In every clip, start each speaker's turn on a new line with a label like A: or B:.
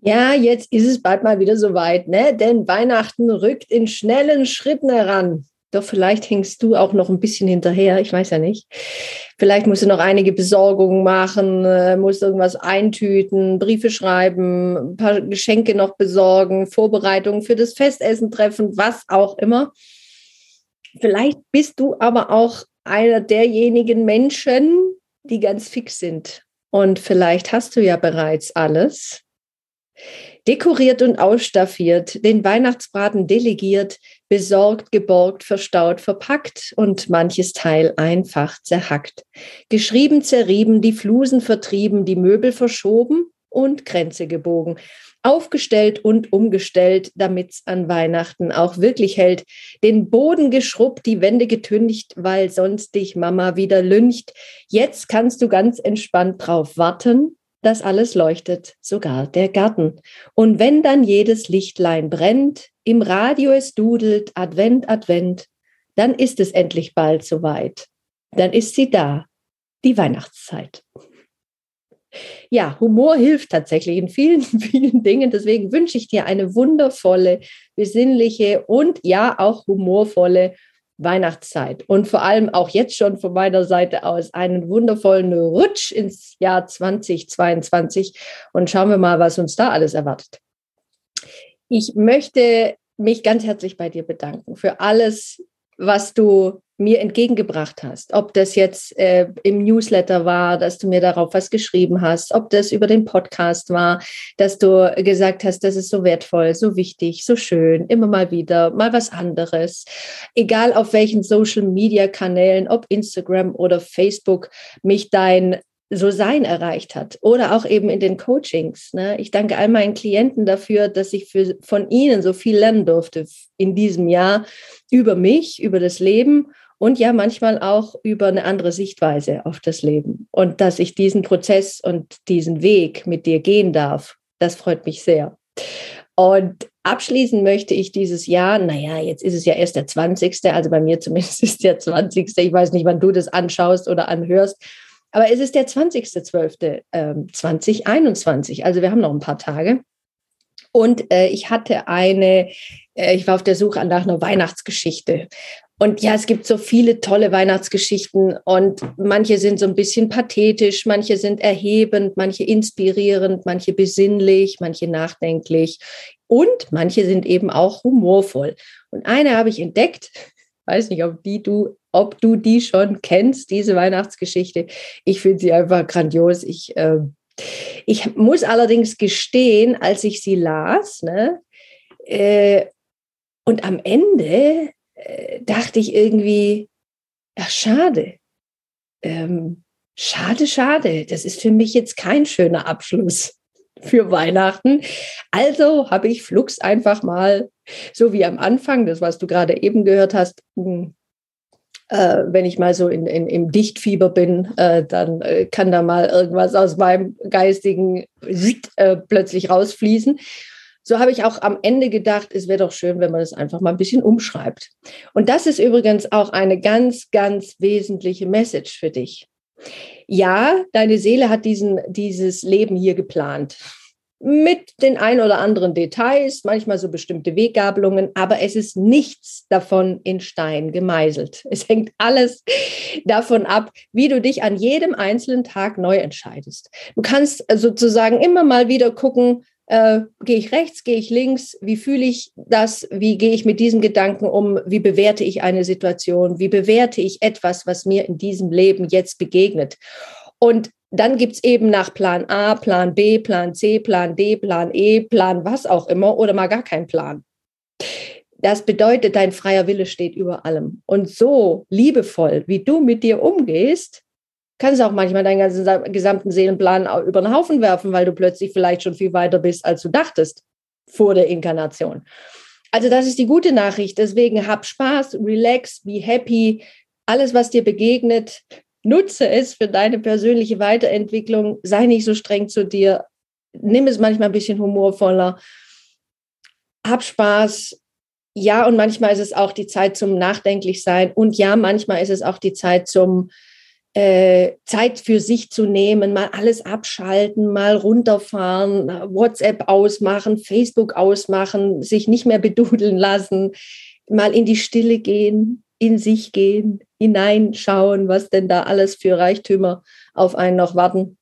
A: Ja, jetzt ist es bald mal wieder soweit, ne? Denn Weihnachten rückt in schnellen Schritten heran. Doch vielleicht hängst du auch noch ein bisschen hinterher, ich weiß ja nicht. Vielleicht musst du noch einige Besorgungen machen, äh, musst irgendwas eintüten, Briefe schreiben, ein paar Geschenke noch besorgen, Vorbereitungen für das Festessen treffen, was auch immer. Vielleicht bist du aber auch einer derjenigen Menschen, die ganz fix sind. Und vielleicht hast du ja bereits alles Dekoriert und ausstaffiert, den Weihnachtsbraten delegiert, besorgt, geborgt, verstaut, verpackt und manches Teil einfach zerhackt. Geschrieben, zerrieben, die Flusen vertrieben, die Möbel verschoben und Grenze gebogen. Aufgestellt und umgestellt, damit's an Weihnachten auch wirklich hält. Den Boden geschrubbt, die Wände getüncht, weil sonst dich Mama wieder lüncht. Jetzt kannst du ganz entspannt drauf warten, das alles leuchtet, sogar der Garten. Und wenn dann jedes Lichtlein brennt, im Radio es dudelt, Advent, Advent, dann ist es endlich bald soweit. Dann ist sie da, die Weihnachtszeit. Ja, Humor hilft tatsächlich in vielen, vielen Dingen. Deswegen wünsche ich dir eine wundervolle, besinnliche und ja auch humorvolle Weihnachtszeit und vor allem auch jetzt schon von meiner Seite aus einen wundervollen Rutsch ins Jahr 2022 und schauen wir mal, was uns da alles erwartet. Ich möchte mich ganz herzlich bei dir bedanken für alles, was du mir entgegengebracht hast. Ob das jetzt äh, im Newsletter war, dass du mir darauf was geschrieben hast, ob das über den Podcast war, dass du gesagt hast, das ist so wertvoll, so wichtig, so schön, immer mal wieder, mal was anderes. Egal auf welchen Social-Media-Kanälen, ob Instagram oder Facebook, mich dein so sein erreicht hat oder auch eben in den Coachings. Ne? Ich danke all meinen Klienten dafür, dass ich für, von ihnen so viel lernen durfte in diesem Jahr über mich, über das Leben und ja manchmal auch über eine andere Sichtweise auf das Leben. Und dass ich diesen Prozess und diesen Weg mit dir gehen darf, das freut mich sehr. Und abschließen möchte ich dieses Jahr, naja, jetzt ist es ja erst der 20., also bei mir zumindest ist der 20. Ich weiß nicht, wann du das anschaust oder anhörst, aber es ist der 20.12.2021, ähm, also wir haben noch ein paar Tage. Und äh, ich hatte eine, äh, ich war auf der Suche nach einer Weihnachtsgeschichte. Und ja, es gibt so viele tolle Weihnachtsgeschichten und manche sind so ein bisschen pathetisch, manche sind erhebend, manche inspirierend, manche besinnlich, manche nachdenklich und manche sind eben auch humorvoll. Und eine habe ich entdeckt, weiß nicht, ob die du, ob du die schon kennst, diese Weihnachtsgeschichte. Ich finde sie einfach grandios. Ich, äh, ich muss allerdings gestehen, als ich sie las, ne, äh, und am Ende äh, dachte ich irgendwie, ach schade. Ähm, schade, schade. Das ist für mich jetzt kein schöner Abschluss für Weihnachten. Also habe ich Flux einfach mal, so wie am Anfang, das, was du gerade eben gehört hast, hm, äh, wenn ich mal so in, in, im Dichtfieber bin, äh, dann äh, kann da mal irgendwas aus meinem geistigen äh, plötzlich rausfließen. So habe ich auch am Ende gedacht, es wäre doch schön, wenn man es einfach mal ein bisschen umschreibt. Und das ist übrigens auch eine ganz, ganz wesentliche Message für dich. Ja, deine Seele hat diesen, dieses Leben hier geplant. Mit den ein oder anderen Details, manchmal so bestimmte Weggabelungen, aber es ist nichts davon in Stein gemeißelt. Es hängt alles davon ab, wie du dich an jedem einzelnen Tag neu entscheidest. Du kannst sozusagen immer mal wieder gucken, äh, gehe ich rechts, gehe ich links, wie fühle ich das, wie gehe ich mit diesen Gedanken um, wie bewerte ich eine Situation, wie bewerte ich etwas, was mir in diesem Leben jetzt begegnet. Und dann gibt es eben nach Plan A, Plan B, Plan C, Plan D, Plan E, Plan was auch immer oder mal gar kein Plan. Das bedeutet, dein freier Wille steht über allem. Und so liebevoll, wie du mit dir umgehst, kannst auch manchmal deinen ganzen gesamten Seelenplan über den Haufen werfen, weil du plötzlich vielleicht schon viel weiter bist, als du dachtest vor der Inkarnation. Also das ist die gute Nachricht. Deswegen hab Spaß, relax, be happy. Alles, was dir begegnet, nutze es für deine persönliche Weiterentwicklung. Sei nicht so streng zu dir. Nimm es manchmal ein bisschen humorvoller. Hab Spaß. Ja, und manchmal ist es auch die Zeit zum Nachdenklichsein. Und ja, manchmal ist es auch die Zeit zum Zeit für sich zu nehmen, mal alles abschalten, mal runterfahren, WhatsApp ausmachen, Facebook ausmachen, sich nicht mehr bedudeln lassen, mal in die Stille gehen, in sich gehen, hineinschauen, was denn da alles für Reichtümer auf einen noch warten.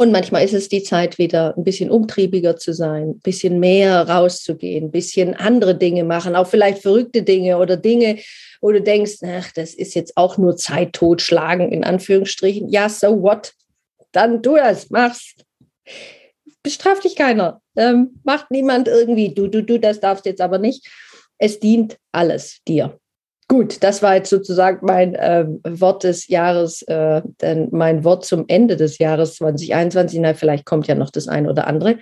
A: Und manchmal ist es die Zeit, wieder ein bisschen umtriebiger zu sein, ein bisschen mehr rauszugehen, ein bisschen andere Dinge machen, auch vielleicht verrückte Dinge oder Dinge, wo du denkst, ach, das ist jetzt auch nur Zeit totschlagen, in Anführungsstrichen. Ja, so what? Dann tu das, mach's. Bestraft dich keiner. Ähm, macht niemand irgendwie, du, du, du, das darfst jetzt aber nicht. Es dient alles dir. Gut, das war jetzt sozusagen mein äh, Wort des Jahres, äh, denn mein Wort zum Ende des Jahres 2021. Na, vielleicht kommt ja noch das eine oder andere.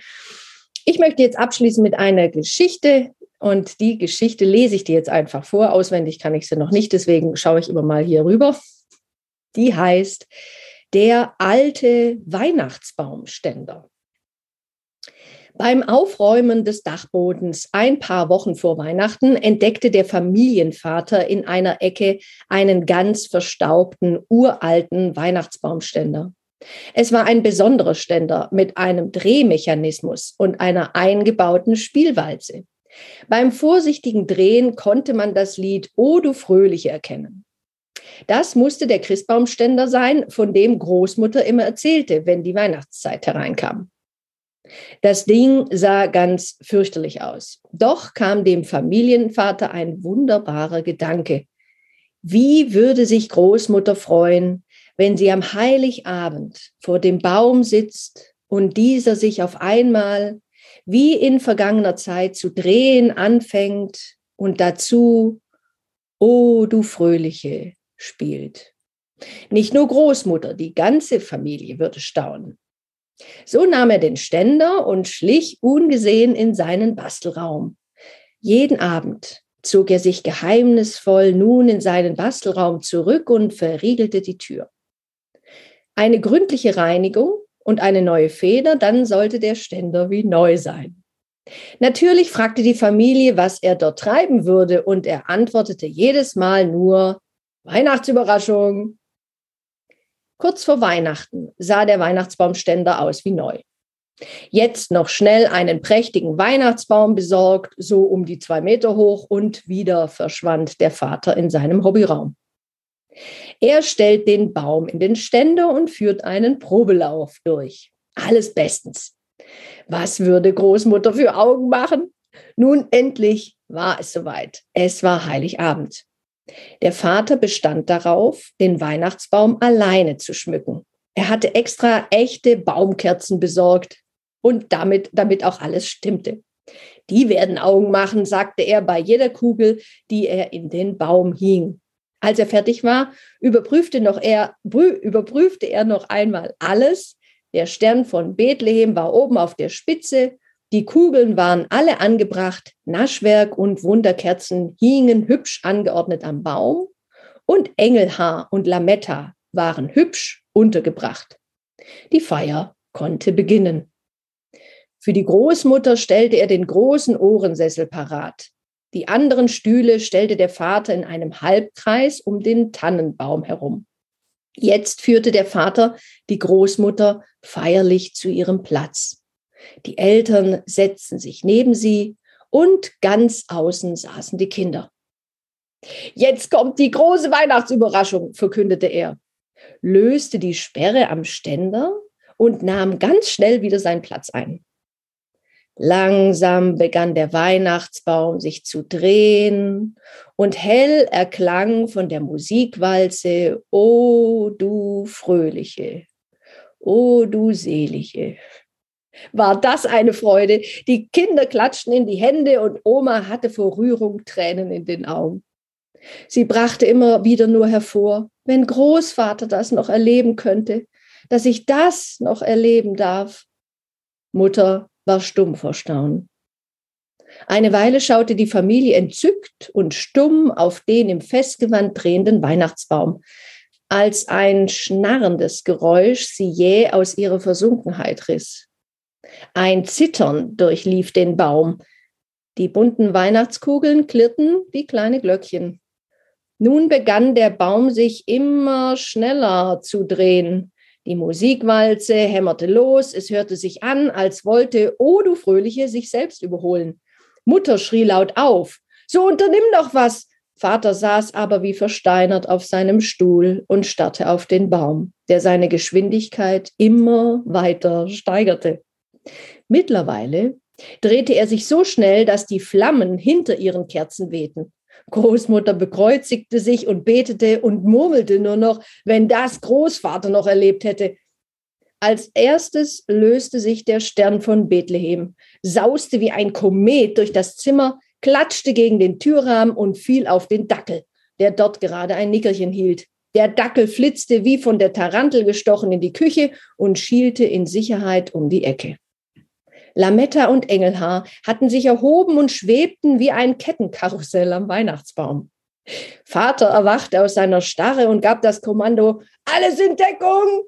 A: Ich möchte jetzt abschließen mit einer Geschichte und die Geschichte lese ich dir jetzt einfach vor. Auswendig kann ich sie noch nicht, deswegen schaue ich immer mal hier rüber. Die heißt Der alte Weihnachtsbaumständer. Beim Aufräumen des Dachbodens ein paar Wochen vor Weihnachten entdeckte der Familienvater in einer Ecke einen ganz verstaubten, uralten Weihnachtsbaumständer. Es war ein besonderer Ständer mit einem Drehmechanismus und einer eingebauten Spielwalze. Beim vorsichtigen Drehen konnte man das Lied O du Fröhliche erkennen. Das musste der Christbaumständer sein, von dem Großmutter immer erzählte, wenn die Weihnachtszeit hereinkam. Das Ding sah ganz fürchterlich aus. Doch kam dem Familienvater ein wunderbarer Gedanke. Wie würde sich Großmutter freuen, wenn sie am Heiligabend vor dem Baum sitzt und dieser sich auf einmal wie in vergangener Zeit zu drehen anfängt und dazu O du Fröhliche spielt. Nicht nur Großmutter, die ganze Familie würde staunen. So nahm er den Ständer und schlich ungesehen in seinen Bastelraum. Jeden Abend zog er sich geheimnisvoll nun in seinen Bastelraum zurück und verriegelte die Tür. Eine gründliche Reinigung und eine neue Feder, dann sollte der Ständer wie neu sein. Natürlich fragte die Familie, was er dort treiben würde, und er antwortete jedes Mal nur Weihnachtsüberraschung, Kurz vor Weihnachten sah der Weihnachtsbaumständer aus wie neu. Jetzt noch schnell einen prächtigen Weihnachtsbaum besorgt, so um die zwei Meter hoch, und wieder verschwand der Vater in seinem Hobbyraum. Er stellt den Baum in den Ständer und führt einen Probelauf durch. Alles bestens. Was würde Großmutter für Augen machen? Nun endlich war es soweit. Es war Heiligabend. Der Vater bestand darauf, den Weihnachtsbaum alleine zu schmücken. Er hatte extra echte Baumkerzen besorgt und damit, damit auch alles stimmte. Die werden Augen machen, sagte er bei jeder Kugel, die er in den Baum hing. Als er fertig war, überprüfte, noch er, überprüfte er noch einmal alles. Der Stern von Bethlehem war oben auf der Spitze die Kugeln waren alle angebracht, Naschwerk und Wunderkerzen hingen hübsch angeordnet am Baum und Engelhaar und Lametta waren hübsch untergebracht. Die Feier konnte beginnen. Für die Großmutter stellte er den großen Ohrensessel parat. Die anderen Stühle stellte der Vater in einem Halbkreis um den Tannenbaum herum. Jetzt führte der Vater die Großmutter feierlich zu ihrem Platz. Die Eltern setzten sich neben sie und ganz außen saßen die Kinder. Jetzt kommt die große Weihnachtsüberraschung, verkündete er, löste die Sperre am Ständer und nahm ganz schnell wieder seinen Platz ein. Langsam begann der Weihnachtsbaum sich zu drehen und hell erklang von der Musikwalze, O du Fröhliche, O du Selige war das eine Freude. Die Kinder klatschten in die Hände und Oma hatte vor Rührung Tränen in den Augen. Sie brachte immer wieder nur hervor, wenn Großvater das noch erleben könnte, dass ich das noch erleben darf. Mutter war stumm vor Staunen. Eine Weile schaute die Familie entzückt und stumm auf den im Festgewand drehenden Weihnachtsbaum, als ein schnarrendes Geräusch sie jäh aus ihrer Versunkenheit riss. Ein Zittern durchlief den Baum. Die bunten Weihnachtskugeln klirrten wie kleine Glöckchen. Nun begann der Baum sich immer schneller zu drehen. Die Musikwalze hämmerte los, es hörte sich an, als wollte, oh du Fröhliche, sich selbst überholen. Mutter schrie laut auf. So unternimm doch was. Vater saß aber wie versteinert auf seinem Stuhl und starrte auf den Baum, der seine Geschwindigkeit immer weiter steigerte. Mittlerweile drehte er sich so schnell, dass die Flammen hinter ihren Kerzen wehten. Großmutter bekreuzigte sich und betete und murmelte nur noch, wenn das Großvater noch erlebt hätte. Als erstes löste sich der Stern von Bethlehem, sauste wie ein Komet durch das Zimmer, klatschte gegen den Türrahmen und fiel auf den Dackel, der dort gerade ein Nickerchen hielt. Der Dackel flitzte wie von der Tarantel gestochen in die Küche und schielte in Sicherheit um die Ecke. Lametta und Engelhaar hatten sich erhoben und schwebten wie ein Kettenkarussell am Weihnachtsbaum. Vater erwachte aus seiner Starre und gab das Kommando, alles in Deckung!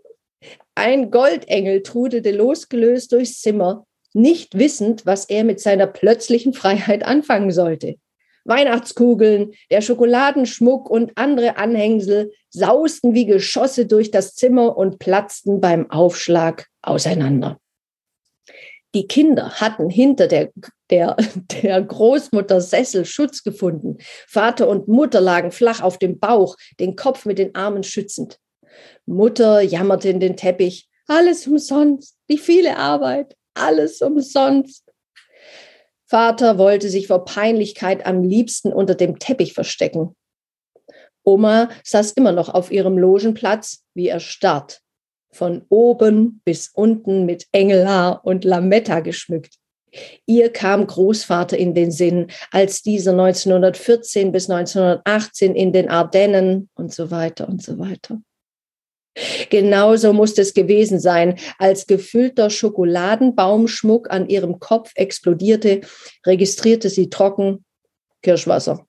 A: Ein Goldengel trudelte losgelöst durchs Zimmer, nicht wissend, was er mit seiner plötzlichen Freiheit anfangen sollte. Weihnachtskugeln, der Schokoladenschmuck und andere Anhängsel sausten wie Geschosse durch das Zimmer und platzten beim Aufschlag auseinander. Die Kinder hatten hinter der, der, der Großmutter Sessel Schutz gefunden. Vater und Mutter lagen flach auf dem Bauch, den Kopf mit den Armen schützend. Mutter jammerte in den Teppich. Alles umsonst, wie viele Arbeit, alles umsonst. Vater wollte sich vor Peinlichkeit am liebsten unter dem Teppich verstecken. Oma saß immer noch auf ihrem Logenplatz, wie erstarrt, von oben bis unten mit Engelhaar und Lametta geschmückt. Ihr kam Großvater in den Sinn, als dieser 1914 bis 1918 in den Ardennen und so weiter und so weiter. Genauso musste es gewesen sein, als gefüllter Schokoladenbaumschmuck an ihrem Kopf explodierte, registrierte sie trocken Kirschwasser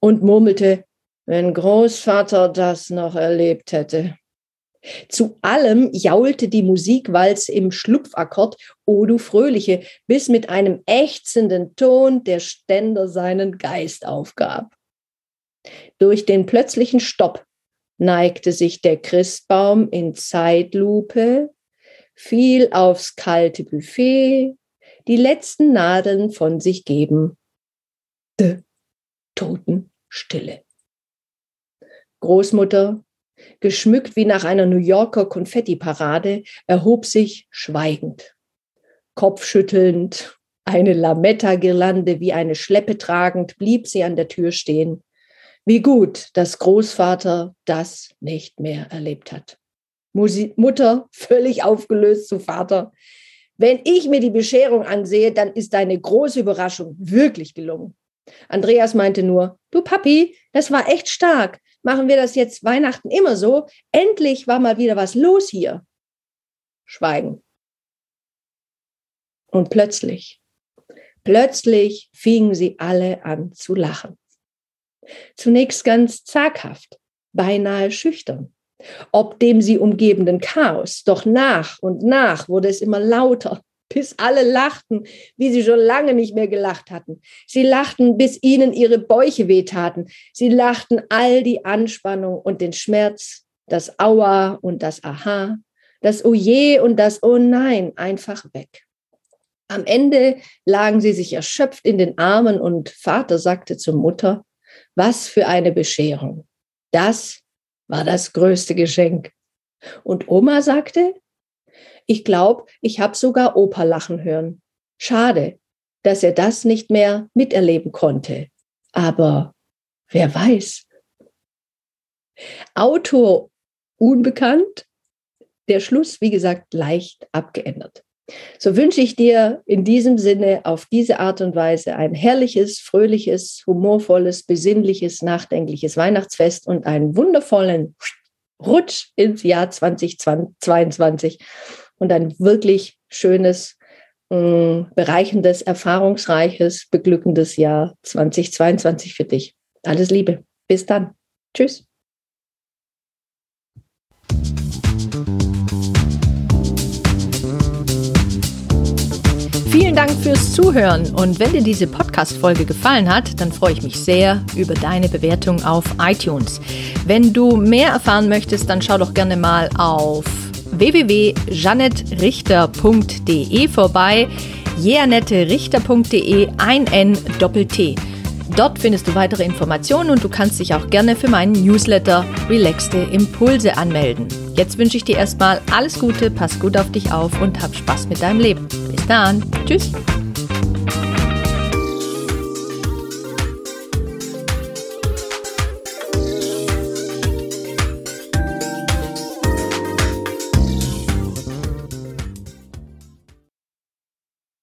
A: und murmelte, wenn Großvater das noch erlebt hätte. Zu allem jaulte die Musikwalze im Schlupfakkord O du Fröhliche, bis mit einem ächzenden Ton der Ständer seinen Geist aufgab. Durch den plötzlichen Stopp neigte sich der Christbaum in Zeitlupe, fiel aufs kalte Buffet, die letzten Nadeln von sich geben. De Totenstille. Großmutter, geschmückt wie nach einer New Yorker Konfettiparade, erhob sich schweigend. Kopfschüttelnd, eine Lametta-Girlande wie eine Schleppe tragend, blieb sie an der Tür stehen. Wie gut, dass Großvater das nicht mehr erlebt hat. Musi Mutter völlig aufgelöst zu Vater. Wenn ich mir die Bescherung ansehe, dann ist deine große Überraschung wirklich gelungen. Andreas meinte nur, du Papi, das war echt stark. Machen wir das jetzt Weihnachten immer so? Endlich war mal wieder was los hier. Schweigen. Und plötzlich, plötzlich fingen sie alle an zu lachen. Zunächst ganz zaghaft, beinahe schüchtern. Ob dem sie umgebenden Chaos, doch nach und nach wurde es immer lauter, bis alle lachten, wie sie schon lange nicht mehr gelacht hatten. Sie lachten, bis ihnen ihre Bäuche wehtaten. Sie lachten all die Anspannung und den Schmerz, das Aua und das Aha, das Oje und das Oh nein einfach weg. Am Ende lagen sie sich erschöpft in den Armen und Vater sagte zur Mutter, was für eine Bescherung. Das war das größte Geschenk. Und Oma sagte, ich glaube, ich habe sogar Opa lachen hören. Schade, dass er das nicht mehr miterleben konnte. Aber wer weiß. Autor unbekannt, der Schluss, wie gesagt, leicht abgeändert. So wünsche ich dir in diesem Sinne auf diese Art und Weise ein herrliches, fröhliches, humorvolles, besinnliches, nachdenkliches Weihnachtsfest und einen wundervollen Rutsch ins Jahr 2022 und ein wirklich schönes, mm, bereichendes, erfahrungsreiches, beglückendes Jahr 2022 für dich. Alles Liebe. Bis dann. Tschüss.
B: Vielen Dank fürs Zuhören und wenn dir diese Podcast-Folge gefallen hat, dann freue ich mich sehr über deine Bewertung auf iTunes. Wenn du mehr erfahren möchtest, dann schau doch gerne mal auf www.janettrichter.de vorbei. jeanetterichter.de ein N Doppel T. Dort findest du weitere Informationen und du kannst dich auch gerne für meinen Newsletter Relaxte Impulse anmelden. Jetzt wünsche ich dir erstmal alles Gute, pass gut auf dich auf und hab Spaß mit deinem Leben. Bis dann. Tschüss.